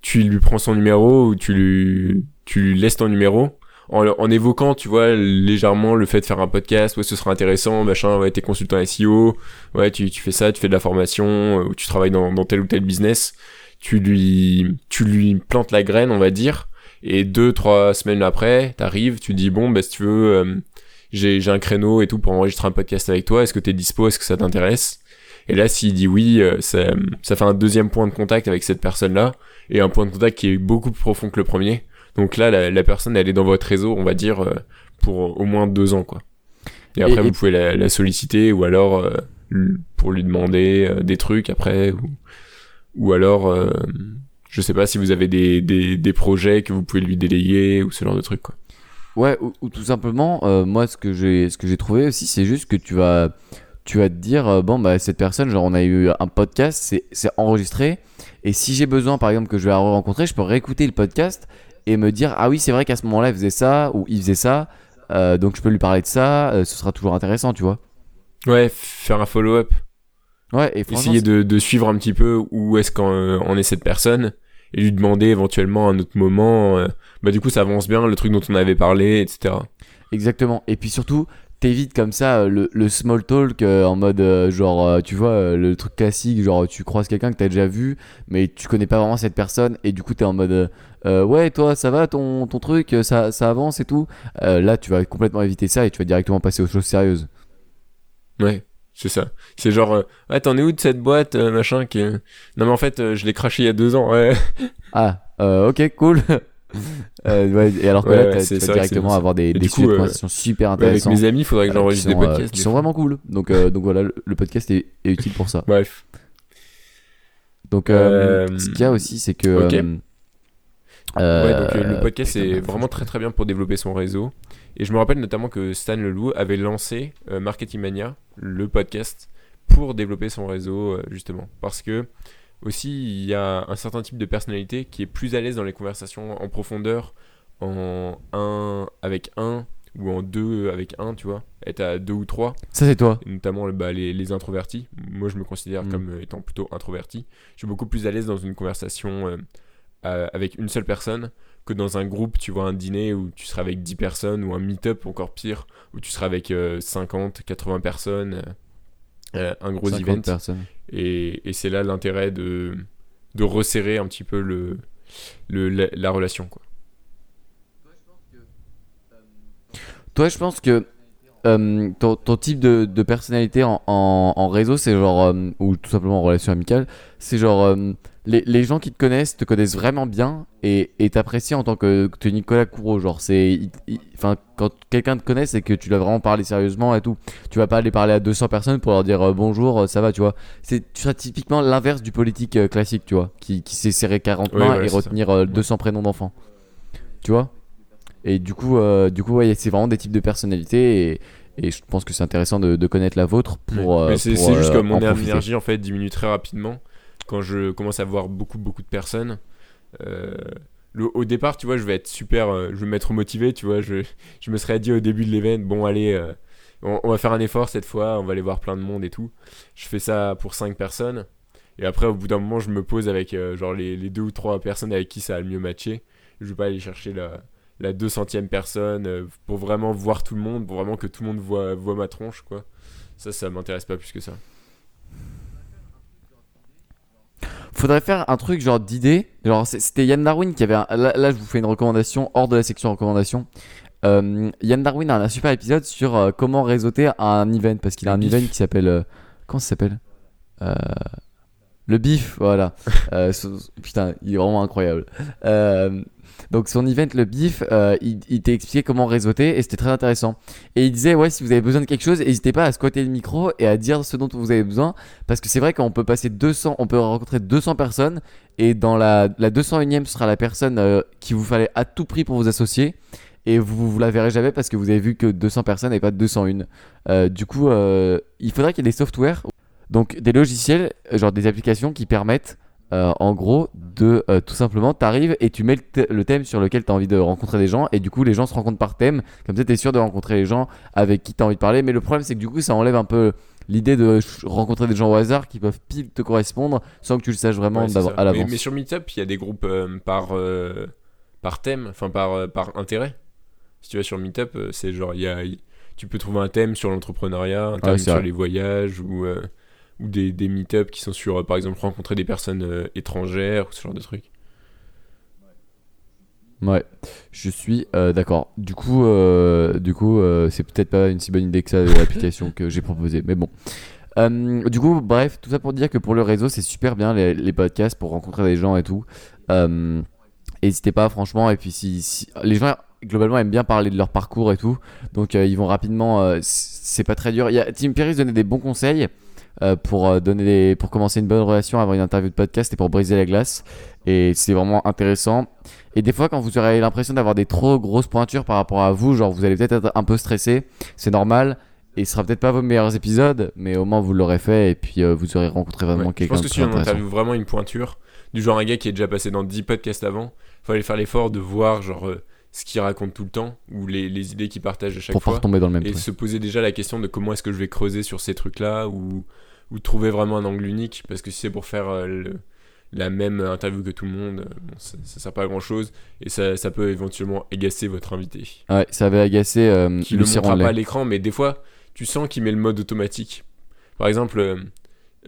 Tu lui prends son numéro ou tu lui, tu lui laisses ton numéro en, évoquant, tu vois, légèrement le fait de faire un podcast. Ouais, ce sera intéressant, machin. Ouais, t'es consultant SEO. Ouais, tu, tu fais ça, tu fais de la formation euh, ou tu travailles dans, dans tel ou tel business. Tu lui, tu lui plantes la graine, on va dire. Et deux, trois semaines après, t'arrives, tu dis bon, bah si tu veux, euh, j'ai j'ai un créneau et tout pour enregistrer un podcast avec toi. Est-ce que t'es dispo Est-ce que ça t'intéresse? Et là, s'il dit oui, euh, ça, ça fait un deuxième point de contact avec cette personne-là et un point de contact qui est beaucoup plus profond que le premier. Donc là, la, la personne, elle est dans votre réseau, on va dire, euh, pour au moins deux ans, quoi. Et après, Et- vous et- pouvez la, la solliciter ou alors euh, pour lui demander euh, des trucs après ou, ou alors euh, je sais pas si vous avez des, des, des projets que vous pouvez lui déléguer ou ce genre de trucs quoi. Ouais, ou, ou tout simplement, moi, ce que j'ai, ce que j'ai trouvé aussi, c'est juste que tu vas, tu vas te dire, euh, bon, bah, cette personne, genre, on a eu un podcast, c'est, c'est enregistré, et si j'ai besoin, par exemple, que je vais la rencontrer, je peux réécouter le podcast et me dire, ah oui, c'est vrai qu'à ce moment-là, il faisait ça, ou il faisait ça, euh, donc je peux lui parler de ça, euh, ce sera toujours intéressant, tu vois. Ouais, faire un follow-up, Ouais, et essayer de, de suivre un petit peu où est-ce qu'en euh, en est cette personne et lui demander éventuellement à un autre moment, bah du coup ça avance bien le truc dont on avait parlé, etc. Exactement. Et puis surtout, t'évites comme ça euh, le, le small talk euh, en mode euh, genre euh, tu vois euh, le truc classique genre tu croises quelqu'un que t'as déjà vu mais tu connais pas vraiment cette personne et du coup t'es en mode euh, ouais toi ça va ton, ton truc ça, ça avance et tout Euh, là tu vas complètement éviter ça et tu vas directement passer aux choses sérieuses Ouais, c'est ça. C'est genre, euh, ouais, t'en es où de cette boîte, euh, machin qui... Non mais en fait, euh, je l'ai craché il y a deux ans, ouais. ah euh, ok cool Euh, ouais, et alors que Ouais, là ouais, tu vas directement avoir des, des sujets de euh, conversation super avec intéressants mes amis, il faudrait que j'enregistre des euh, podcasts. qui sont vraiment cool donc, donc voilà le, le podcast est, est utile pour ça Bref. donc ce qu'il y a aussi c'est que ok. euh, Ouais, donc euh, euh, le podcast putain, est vraiment très très bien pour développer son réseau. Et je me rappelle notamment que Stan Leloup avait lancé euh, Marketing Mania, le podcast, pour développer son réseau justement. Parce que aussi il y a un certain type de personnalité qui est plus à l'aise dans les conversations en profondeur, en un avec un ou en deux avec un, tu vois, être à deux ou trois. ça c'est toi et notamment bah, les, les introvertis. Moi, je me considère Mm. comme euh, étant plutôt introverti. Je suis beaucoup plus à l'aise dans une conversation euh, euh, avec une seule personne que dans un groupe, tu vois, un dîner où tu seras avec 10 personnes ou un meet-up encore pire, où tu seras avec euh, 50, 80 personnes, euh, un gros 50 event. personnes Et, et c'est là l'intérêt de, de resserrer un petit peu le, le, la, la relation. Quoi. Toi, je pense que euh, ton, ton type de, de personnalité en, en, en réseau, c'est genre, euh, ou tout simplement en relation amicale, c'est genre, euh, les, les gens qui te connaissent te connaissent vraiment bien et t'apprécient en tant que, Nicolas Courreau. Genre, c'est, enfin, quand quelqu'un te connaît, c'est que tu l'as vraiment parlé sérieusement et tout. Tu vas pas aller parler à 200 personnes pour leur dire euh, bonjour, euh, ça va, tu vois. C'est, typiquement l'inverse du politique euh, classique, tu vois, qui, qui sait serrer 40 Ouais, mains et retenir euh, 200 prénoms d'enfants. Tu vois? Et du coup, du coup ouais, c'est vraiment des types de personnalités et, et je pense que c'est intéressant de, de connaître la vôtre pour. c'est juste que mon énergie en fait diminue très rapidement quand je commence à voir beaucoup beaucoup de personnes. Euh, au départ, tu vois, je vais être super, euh, je vais m'être motivé, tu vois, je, me serais dit au début de l'event, bon allez, euh, on, va faire un effort cette fois, on va aller voir plein de monde et tout. Je fais ça pour 5 personnes. Et après, au bout d'un moment, je me pose avec genre les, les deux ou trois personnes avec qui ça a le mieux matché. Je vais pas aller chercher la, la 200e personne pour vraiment voir tout le monde, pour vraiment que tout le monde voit, voit ma tronche, quoi. Ça, ça m'intéresse pas plus que ça. Faudrait faire un truc genre d'idée. Genre, c'était Yann Darwin qui avait. un- Là, là, je vous fais une recommandation hors de la section recommandation. Euh, Yann Darwin a un super épisode sur euh, comment réseauter un event parce qu'il a un event qui s'appelle. euh, comment ça s'appelle? Euh, Le bif, voilà. Euh, putain, il est vraiment incroyable. Donc son event, le bif, euh, il, il t'a expliqué comment réseauter et c'était très intéressant. Et il disait, ouais, si vous avez besoin de quelque chose, n'hésitez pas à squatter le micro et à dire ce dont vous avez besoin. Parce que c'est vrai qu'on peut passer 200, on peut rencontrer 200 personnes et dans la, la 201ème, ce sera la personne euh, qui vous fallait à tout prix pour vous associer. Et vous, vous la verrez jamais parce que vous avez vu que 200 personnes et pas 201. Euh, du coup, il faudrait qu'il y ait des softwares, donc des logiciels, genre des applications qui permettent euh, en gros de euh, tout simplement t'arrives et tu mets le, th- le thème sur lequel tu as envie de rencontrer des gens et du coup les gens se rencontrent par thème comme ça tu es sûr de rencontrer les gens avec qui tu as envie de parler mais le problème c'est que du coup ça enlève un peu l'idée de rencontrer des gens au hasard qui peuvent pile te correspondre sans que tu le saches vraiment Ouais, à l'avance mais sur Meetup, il y a des groupes euh, par, par thème, enfin par, par intérêt. Si tu vas sur Meetup, c'est genre, il y a, il- tu peux trouver un thème sur l'entrepreneuriat, un thème sur vrai. les voyages ou, ou des, des Meetup qui sont sur, euh, par exemple, rencontrer des personnes euh, étrangères ou ce genre de trucs. Ouais, je suis euh, d'accord. Du coup, euh, du coup, euh, c'est peut-être pas une si bonne idée que ça l'application que j'ai proposée, mais bon. Du coup, bref, tout ça pour dire que pour le réseau, c'est super bien les, les podcasts pour rencontrer des gens et tout. N'hésitez pas, franchement. Et puis, si, si- les gens globalement aiment bien parler de leur parcours et tout, donc ils vont rapidement. c'est pas très dur. Y a, Tim Ferriss donnait des bons conseils euh, pour euh, donner des- pour commencer une bonne relation, avoir une interview de podcast et pour briser la glace. Et c'est vraiment intéressant. Et des fois, quand vous aurez l'impression d'avoir des trop grosses pointures par rapport à vous, genre vous allez peut-être être un peu stressé, c'est normal. Et ce sera peut-être pas vos meilleurs épisodes, mais au moins vous l'aurez fait et puis euh, vous aurez rencontré vraiment Ouais. Je quelqu'un pense de que si on interviewe vraiment une pointure, du genre un gars qui est déjà passé dans 10 podcasts avant, aller faire l'effort de voir genre euh, ce qu'il raconte tout le temps ou les, les idées qu'il partage à chaque Pour fois. retomber dans le même et truc. se poser déjà la question de comment est-ce que je vais creuser sur ces trucs-là ou, ou trouver vraiment un angle unique parce que si c'est pour faire euh, le- la même interview que tout le monde, euh, bon, ça, ça sert pas à grand chose et ça, ça peut éventuellement agacer votre invité. Ouais, ça avait agacé euh, Qui le Lucie montrera pas à l'écran, mais des fois, tu sens qu'il met le mode automatique. Par exemple,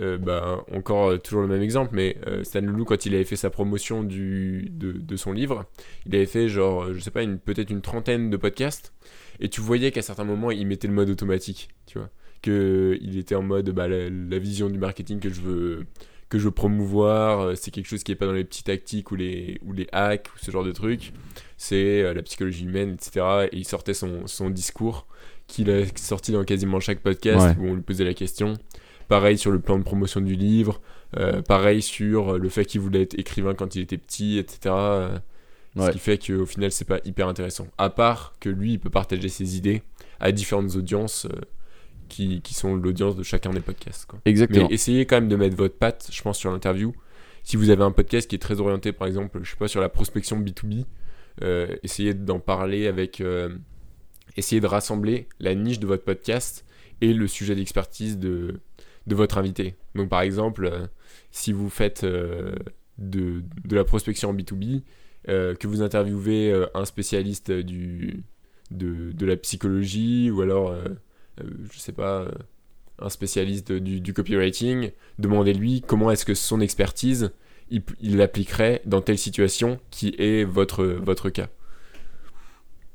euh, bah, encore euh, toujours le même exemple, mais euh, Stan Leloup, quand il avait fait sa promotion du, de, de son livre, il avait fait genre, euh, je sais pas, peut-être une trentaine de podcasts, et tu voyais qu'à certains moments, il mettait le mode automatique, tu vois. Que il était en mode, bah, la, la vision du marketing que je veux que je veux promouvoir, c'est quelque chose qui est pas dans les petits tactiques ou les, ou les hacks ou ce genre de trucs, c'est la psychologie humaine, etc. Et il sortait son, son discours qu'il a sorti dans quasiment chaque podcast Ouais. où on lui posait la question. Pareil sur le plan de promotion du livre, euh, pareil sur le fait qu'il voulait être écrivain quand il était petit, etc. euh, Ce qui fait qu'au final, c'est pas hyper intéressant. À part que lui, il peut partager ses idées à différentes audiences euh, qui, qui sont l'audience de chacun des podcasts. Quoi. Exactement. Mais essayez quand même de mettre votre patte, je pense, sur l'interview. Si vous avez un podcast qui est très orienté, par exemple, je sais pas, sur la prospection B2B, euh, essayez d'en parler avec. euh, essayez de rassembler la niche de votre podcast et le sujet d'expertise de, de votre invité. Donc, par exemple, euh, si vous faites euh, de, de la prospection en B2B, euh, que vous interviewez un spécialiste du, de, de la psychologie ou alors, je sais pas, un spécialiste du, du copywriting, demandez-lui comment est-ce que son expertise, il, l'appliquerait dans telle situation qui est votre, votre cas.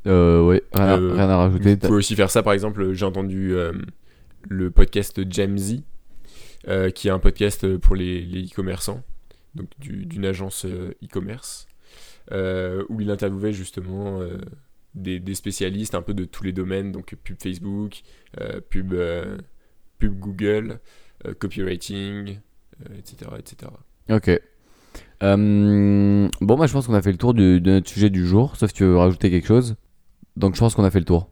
Euh, ouais, rien, à- Euh, rien à rajouter. Vous pouvez aussi faire ça, par exemple, j'ai entendu euh, le podcast Jamzy, euh, qui est un podcast pour les e-commerçants, donc du- d'une agence euh, e-commerce, euh, où il interviewait justement euh, des, spécialistes un peu de tous les domaines, donc pub Facebook, euh, pub, euh, Google, euh, copywriting, euh, etc., etc. Ok. Euh, bon, bah, je pense qu'on a fait le tour du- de notre sujet du jour, sauf si tu veux rajouter quelque chose. Donc, je pense qu'on a fait le tour.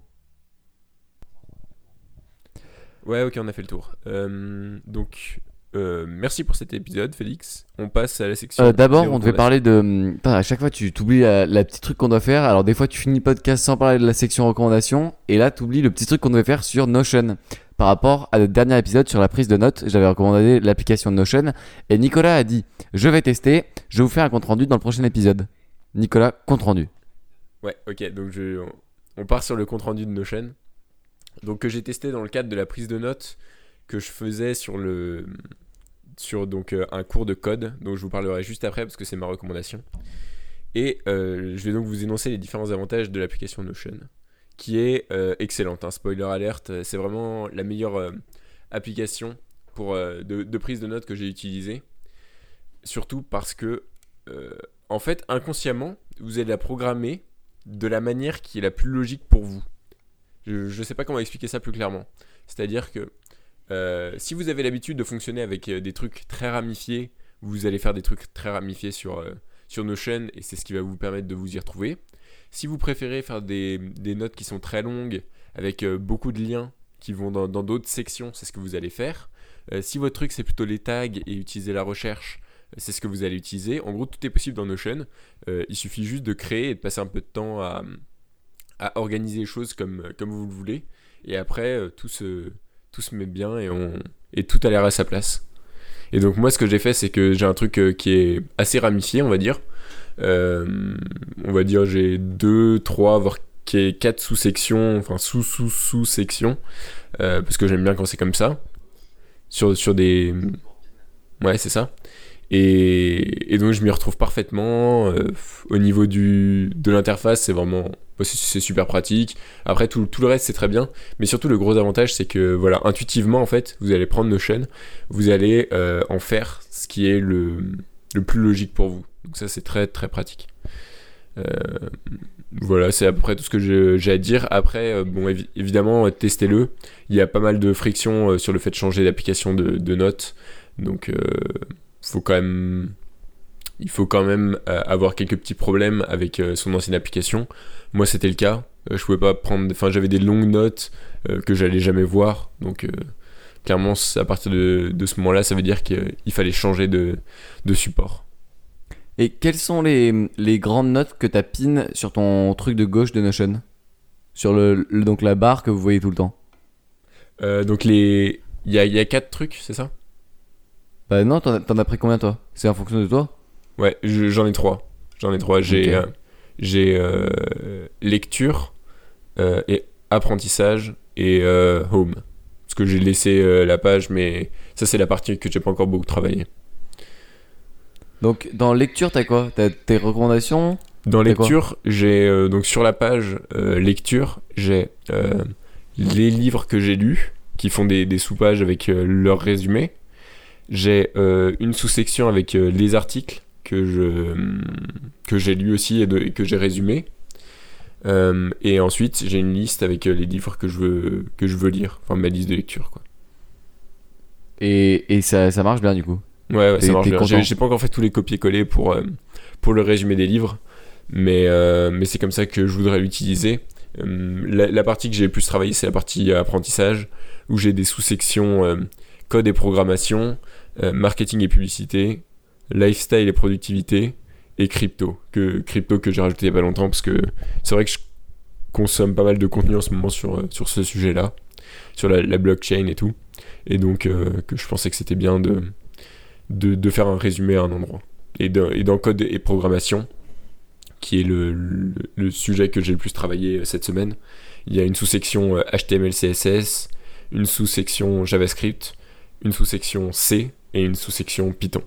Ouais, ok, on a fait le tour. Euh, donc, euh, merci pour cet épisode, Félix. On passe à la section. Euh, D'abord, on devait parler de. Putain, à chaque fois, tu t'oublies la, la petite truc qu'on doit faire. Alors, des fois, tu finis le podcast sans parler de la section recommandations. Et là, tu oublies le petit truc qu'on devait faire sur Notion. Par rapport à notre dernier épisode sur la prise de notes, j'avais recommandé l'application Notion. Et Nicolas a dit Je vais tester, je vais vous faire un compte rendu dans le prochain épisode. Nicolas, compte rendu. Ouais, ok, donc je, on part sur le compte rendu de Notion. Donc que j'ai testé dans le cadre de la prise de notes que je faisais sur le sur euh, un cours de code dont je vous parlerai juste après parce que c'est ma recommandation. Et euh, je vais donc vous énoncer les différents avantages de l'application Notion qui est euh, excellente. hein. spoiler alert, euh, c'est vraiment la meilleure application pour, de, de prise de notes que j'ai utilisée. Surtout parce que en fait inconsciemment vous allez la programmer de la manière qui est la plus logique pour vous. Je ne sais pas comment expliquer ça plus clairement. C'est-à-dire que euh, si vous avez l'habitude de fonctionner avec euh, des trucs très ramifiés, vous allez faire des trucs très ramifiés sur, euh, sur Notion et c'est ce qui va vous permettre de vous y retrouver. Si vous préférez faire des, des notes qui sont très longues avec beaucoup de liens qui vont dans d'autres sections, c'est ce que vous allez faire. Si votre truc c'est plutôt les tags et utiliser la recherche, c'est ce que vous allez utiliser. En gros, tout est possible dans Notion. Euh, il suffit juste de créer et de passer un peu de temps à, à organiser les choses comme, comme vous le voulez. Et après, euh, tout se, tout se met bien et, on, et tout a l'air à sa place. Et donc moi, ce que j'ai fait, c'est que j'ai un truc euh, qui est assez ramifié, on va dire. Euh, on va dire j'ai deux, trois, voire qu- quatre sous-sections, enfin sous-sous-sous-sections, euh, parce que j'aime bien quand c'est comme ça. Sur, sur des... Ouais, c'est ça. Et, et donc je m'y retrouve parfaitement. euh, au niveau du, de l'interface, c'est vraiment c'est- c'est super pratique. Après, tout, le reste, c'est très bien. Mais surtout, le gros avantage, c'est que voilà, intuitivement, en fait, vous allez prendre Notion, vous allez euh, en faire ce qui est le, le plus logique pour vous. Donc ça, c'est très très pratique. Euh, voilà, c'est à peu près tout ce que j'ai à dire. Après, euh, bon, évi- évidemment, testez-le. Il y a pas mal de friction sur le fait de changer d'application de, de notes. Donc, faut quand même, il faut quand même euh, avoir quelques petits problèmes avec euh, son ancienne application. Moi, c'était le cas. Euh, je pouvais pas prendre, enfin, j'avais des longues notes que j'allais jamais voir. Donc, clairement, à partir de, de ce moment-là, ça veut dire qu'il fallait changer de, de support. Et quelles sont les, les grandes notes que tu as pin sur ton truc de gauche de Notion? Sur le, le- donc la barre que vous voyez tout le temps? Euh, donc, les, il y a, y a quatre trucs, c'est ça? Bah non, t'en as pris combien toi? C'est en fonction de toi? Ouais, je- j'en ai trois. J'en ai trois. J'ai euh, j'ai euh, lecture euh, et apprentissage et home. Parce que j'ai laissé la page, mais ça c'est la partie que j'ai pas encore beaucoup travaillé. Donc dans lecture, t'as quoi? T'as tes recommandations? Dans lecture, j'ai euh, donc sur la page euh, lecture, j'ai euh, les livres que j'ai lus qui font des, des sous-pages avec leur résumé. J'ai une sous-section avec les articles que je que j'ai lus aussi et, de- et que j'ai résumé. Euh, et ensuite, j'ai une liste avec euh, les livres que je veux que je veux lire, enfin ma liste de lecture quoi. Et, et ça, ça marche bien du coup. Ouais, ouais ça marche bien. J'ai pas encore fait tous les copier-coller pour, euh, pour le résumé des livres, mais, euh, mais c'est comme ça que je voudrais l'utiliser. La, la partie que j'ai le plus travaillé, c'est la partie apprentissage, où j'ai des sous-sections code et programmation, marketing et publicité, lifestyle et productivité, et crypto. Que, crypto que j'ai rajouté il y a pas longtemps, parce que c'est vrai que je consomme pas mal de contenu en ce moment sur, euh, sur ce sujet-là, sur la, blockchain et tout. Et donc, euh, que je pensais que c'était bien de, de, de faire un résumé à un endroit. Et, dans- et dans code et programmation, qui est le, sujet que j'ai le plus travaillé euh, cette semaine, il y a une sous-section HTML, CSS, une sous-section JavaScript, une sous-section C et une sous-section Python.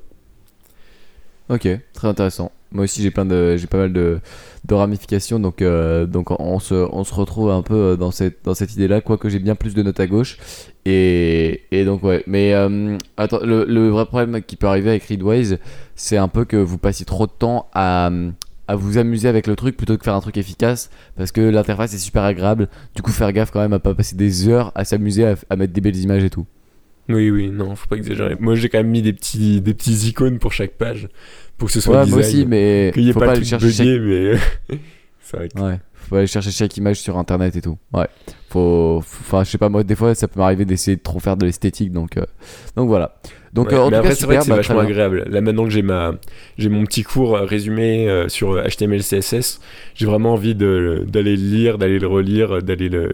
Ok, très intéressant. Moi aussi j'ai plein de j'ai pas mal de, ramifications donc euh, donc on se, on se retrouve un peu euh, dans cette dans cette idée là quoique j'ai bien plus de notes à gauche. Et, et donc ouais. Mais euh, attends le, vrai problème qui peut arriver avec Readwise c'est un peu que vous passiez trop de temps à à vous amuser avec le truc plutôt que faire un truc efficace parce que l'interface est super agréable. Du coup faire gaffe quand même à pas passer des heures à s'amuser à mettre des belles images et tout Oui, oui, non, faut pas exagérer. Moi, j'ai quand même mis des petits, des petits icônes pour chaque page, pour que ce soit ouais moi design. aussi mais Qu'il n'y ait faut pas, aller chercher chaque mais... c'est vrai que... Ouais, faut aller chercher chaque image sur internet et tout. Ouais, faut. Enfin, je sais pas, moi, des fois, ça peut m'arriver d'essayer de trop faire de l'esthétique, donc. euh, donc voilà. Donc, Ouais, euh, en mais tout après, c'est vrai que c'est bah, vachement agréable. Là, maintenant que j'ai ma, j'ai mon petit cours euh, résumé euh, sur HTML, CSS, j'ai vraiment envie de, d'aller le lire, d'aller le relire, d'aller le,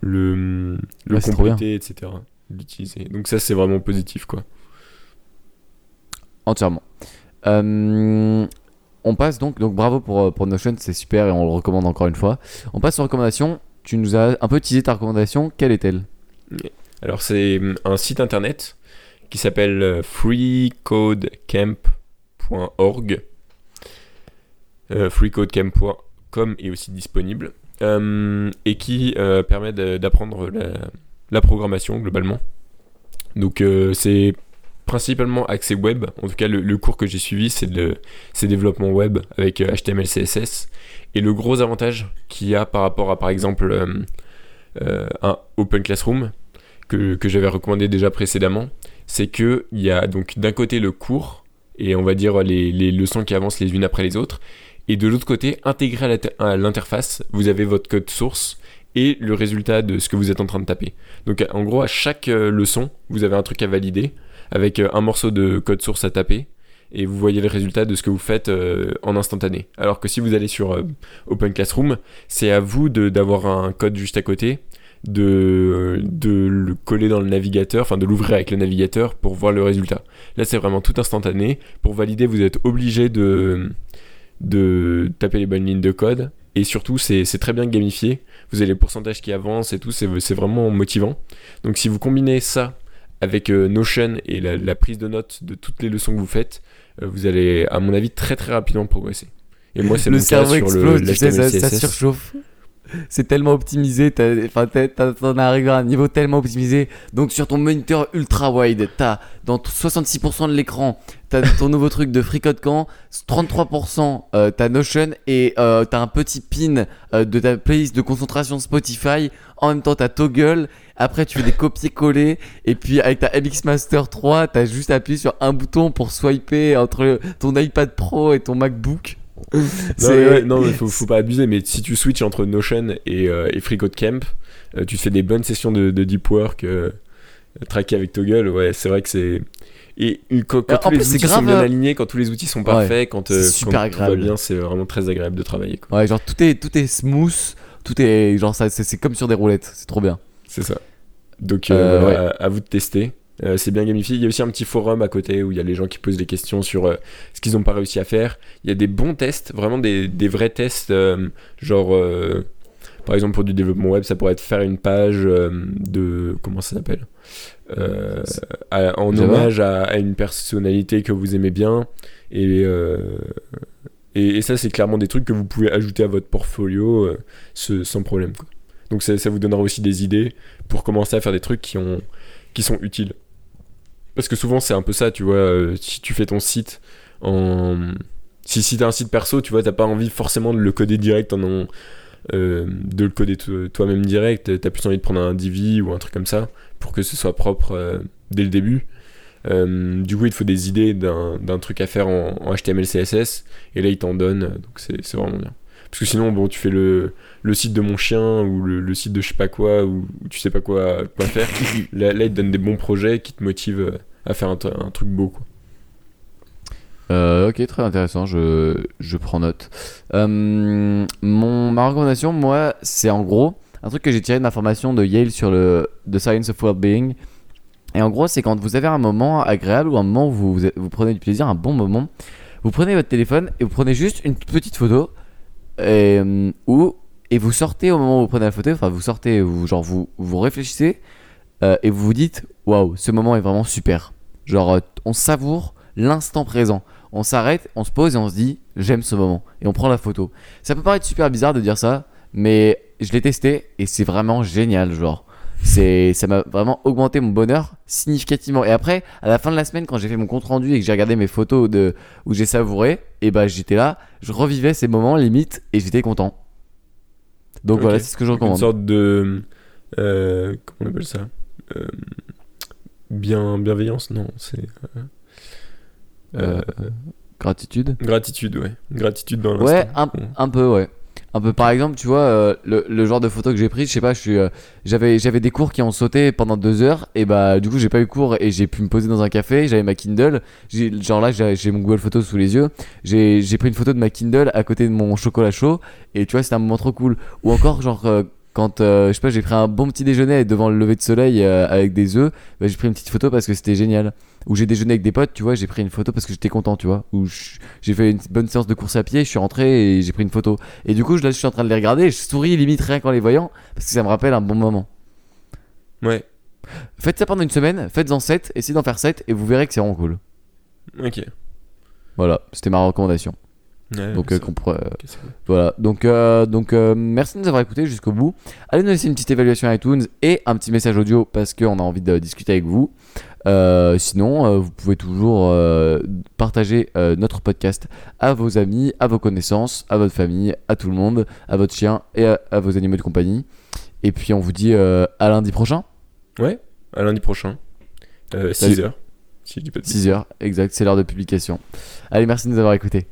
le, le Ouais, compléter, etc. L'utiliser. Donc ça, c'est vraiment positif, quoi. Entièrement. Euh, on passe donc, donc bravo pour, euh, pour Notion, c'est super et on le recommande encore une fois. On passe aux recommandations. Tu nous as un peu teasé ta recommandation. Quelle est-elle? Alors, c'est hum, un site internet qui s'appelle euh, freecodecamp.org. Euh, freecodecamp.com est aussi disponible. Euh, et qui euh, permet d'apprendre la, la programmation globalement. Donc, euh, c'est principalement accès web. En tout cas, le, cours que j'ai suivi, c'est c'est développement web avec euh, HTML, CSS. Et le gros avantage qu'il y a par rapport à, par exemple, euh, euh, un Open Classroom, que, j'avais recommandé déjà précédemment, c'est que il y a donc d'un côté le cours et on va dire les, les leçons qui avancent les unes après les autres, et de l'autre côté, intégré à l'interface, vous avez votre code source et le résultat de ce que vous êtes en train de taper. Donc en gros, à chaque euh, leçon, vous avez un truc à valider avec euh, un morceau de code source à taper et vous voyez le résultat de ce que vous faites euh, en instantané. Alors que si vous allez sur euh, Open Classroom, c'est à vous d'avoir un code juste à côté, de, le coller dans le navigateur, enfin de l'ouvrir avec le navigateur pour voir le résultat. Là, c'est vraiment tout instantané. Pour valider, vous êtes obligé de, taper les bonnes lignes de code. Et surtout, c'est très bien gamifié. Vous avez les pourcentages qui avancent et tout, c'est c'est vraiment motivant. Donc si vous combinez ça avec euh, Notion et la, la prise de notes de toutes les leçons que vous faites, euh, vous allez, à mon avis, très très rapidement progresser. Et moi, c'est Le mon cas cerveau sur explose, le tu sais, ça, surchauffe. C'est tellement optimisé, t'en es arrivé à un niveau tellement optimisé. Donc sur ton moniteur ultra wide, t'as dans t- 66% de l'écran, t'as ton nouveau truc de FreeCodeCamp, 33% euh, t'as Notion et euh, t'as un petit pin euh, de ta playlist de concentration Spotify. En même temps t'as Toggle. Après tu fais des copier-coller et puis avec ta MX Master 3, t'as juste appuyé sur un bouton pour swiper entre ton iPad Pro et ton MacBook. Non, mais ouais, non, mais faut, faut pas abuser, mais si tu switches entre Notion et, euh, et FreeCodeCamp, euh, tu fais des bonnes sessions de, de deep work euh, traquées avec Toggle, ouais, c'est vrai que c'est. Et quand, quand En tous plus, les outils sont bien euh, alignés, quand tous les outils sont parfaits, quand, euh, c'est quand super tout va agréable. bien, c'est vraiment très agréable de travailler. quoi. Ouais, genre tout est tout est smooth, tout est genre ça c'est c'est comme sur des roulettes, c'est trop bien. C'est ça. Donc Euh, euh, à vous de tester. Euh, c'est bien gamifié. Il y a aussi un petit forum à côté où il y a les gens qui posent des questions sur euh, ce qu'ils n'ont pas réussi à faire. Il y a des bons tests, vraiment des, des vrais tests, euh, genre par exemple pour du développement web, ça pourrait être faire une page de comment ça s'appelle en hommage à, à une personnalité que vous aimez bien et et, et ça c'est clairement des trucs que vous pouvez ajouter à votre portfolio ce- sans problème quoi. Donc ça, ça vous donnera aussi des idées pour commencer à faire des trucs qui ont qui sont utiles. Parce que souvent c'est un peu ça, tu vois, euh, si tu fais ton site en... Si, si t'as un site perso, tu vois, t'as pas envie forcément de le coder direct en... en- euh, de le coder to- toi-même direct, t'as plus envie de prendre un Divi ou un truc comme ça pour que ce soit propre euh, dès le début. Du coup, il te faut des idées d'un truc à faire en, en HTML, CSS, et là, il t'en donne, donc c'est vraiment bien. Parce que sinon, bon, tu fais le, le site de mon chien ou le, le site de je sais pas quoi, ou, tu sais pas quoi, quoi faire. là, là, il te donne des bons projets qui te motivent euh, à faire un, tr- un truc beau, quoi. Euh, ok, très intéressant, je, je prends note. Euh, mon, ma recommandation, moi, c'est en gros un truc que j'ai tiré de ma formation de Yale sur le The Science of Wellbeing. Et en gros, c'est quand vous avez un moment agréable ou un moment où vous, vous, vous prenez du plaisir, un bon moment, vous prenez votre téléphone et vous prenez juste une petite photo et, et vous sortez au moment où vous prenez la photo, enfin vous sortez, vous, genre vous, vous réfléchissez euh, et vous vous dites waouh, ce moment est vraiment super. Genre, euh, on savoure l'instant présent. On s'arrête, on se pose et on se dit j'aime ce moment. Et on prend la photo. Ça peut paraître super bizarre de dire ça, mais je l'ai testé et c'est vraiment génial. Genre, ça m'a vraiment augmenté mon bonheur significativement. Et après, à la fin de la semaine, quand j'ai fait mon compte rendu et que j'ai regardé mes photos de, où j'ai savouré, et bah j'étais là, je revivais ces moments limite et j'étais content. Donc voilà, c'est ce que je Une recommande. sorte de. euh, comment on appelle ça? Euh, Bien, Bienveillance Non, c'est. euh, gratitude. Gratitude, ouais. Gratitude dans l'instant. Ouais, un, un peu, ouais. Un peu, par exemple, tu vois, euh, le, le genre de photo que j'ai pris, je sais pas, je suis, euh, j'avais, j'avais des cours qui ont sauté pendant deux heures, et bah, du coup, j'ai pas eu cours et j'ai pu me poser dans un café, j'avais ma Kindle, j'ai, genre là, j'ai, mon Google Photos sous les yeux, j'ai, j'ai pris une photo de ma Kindle à côté de mon chocolat chaud, et tu vois, c'était un moment trop cool. Ou encore, genre, euh, quand, euh, je sais pas, j'ai pris un bon petit déjeuner devant le lever de soleil euh, avec des œufs, bah, j'ai pris une petite photo parce que c'était génial. Ou j'ai déjeuné avec des potes, tu vois, j'ai pris une photo parce que j'étais content, tu vois. Ou j'ai fait une bonne séance de course à pied, je suis rentré et j'ai pris une photo. Et du coup, là, je suis en train de les regarder et je souris limite rien qu'en les voyant parce que ça me rappelle un bon moment. Ouais, Faites ça pendant une semaine, faites-en 7, essayez d'en faire 7 et vous verrez que c'est vraiment cool. ok. Voilà, c'était ma recommandation. Ouais, Donc, euh, euh, voilà. Donc, euh, donc merci de nous avoir écoutés jusqu'au bout. Allez nous laisser une petite évaluation iTunes et un petit message audio parce qu'on a envie de discuter avec vous. Sinon, vous pouvez toujours partager notre podcast à vos amis, à vos connaissances, à votre famille, à tout le monde, à votre chien et à, à vos animaux de compagnie. Et puis, on vous dit à lundi prochain, Ouais, à lundi prochain. Euh, Salut. 6h. Si je dis pas de bêtises. 6h, exact, c'est l'heure de publication. Allez, merci de nous avoir écoutés.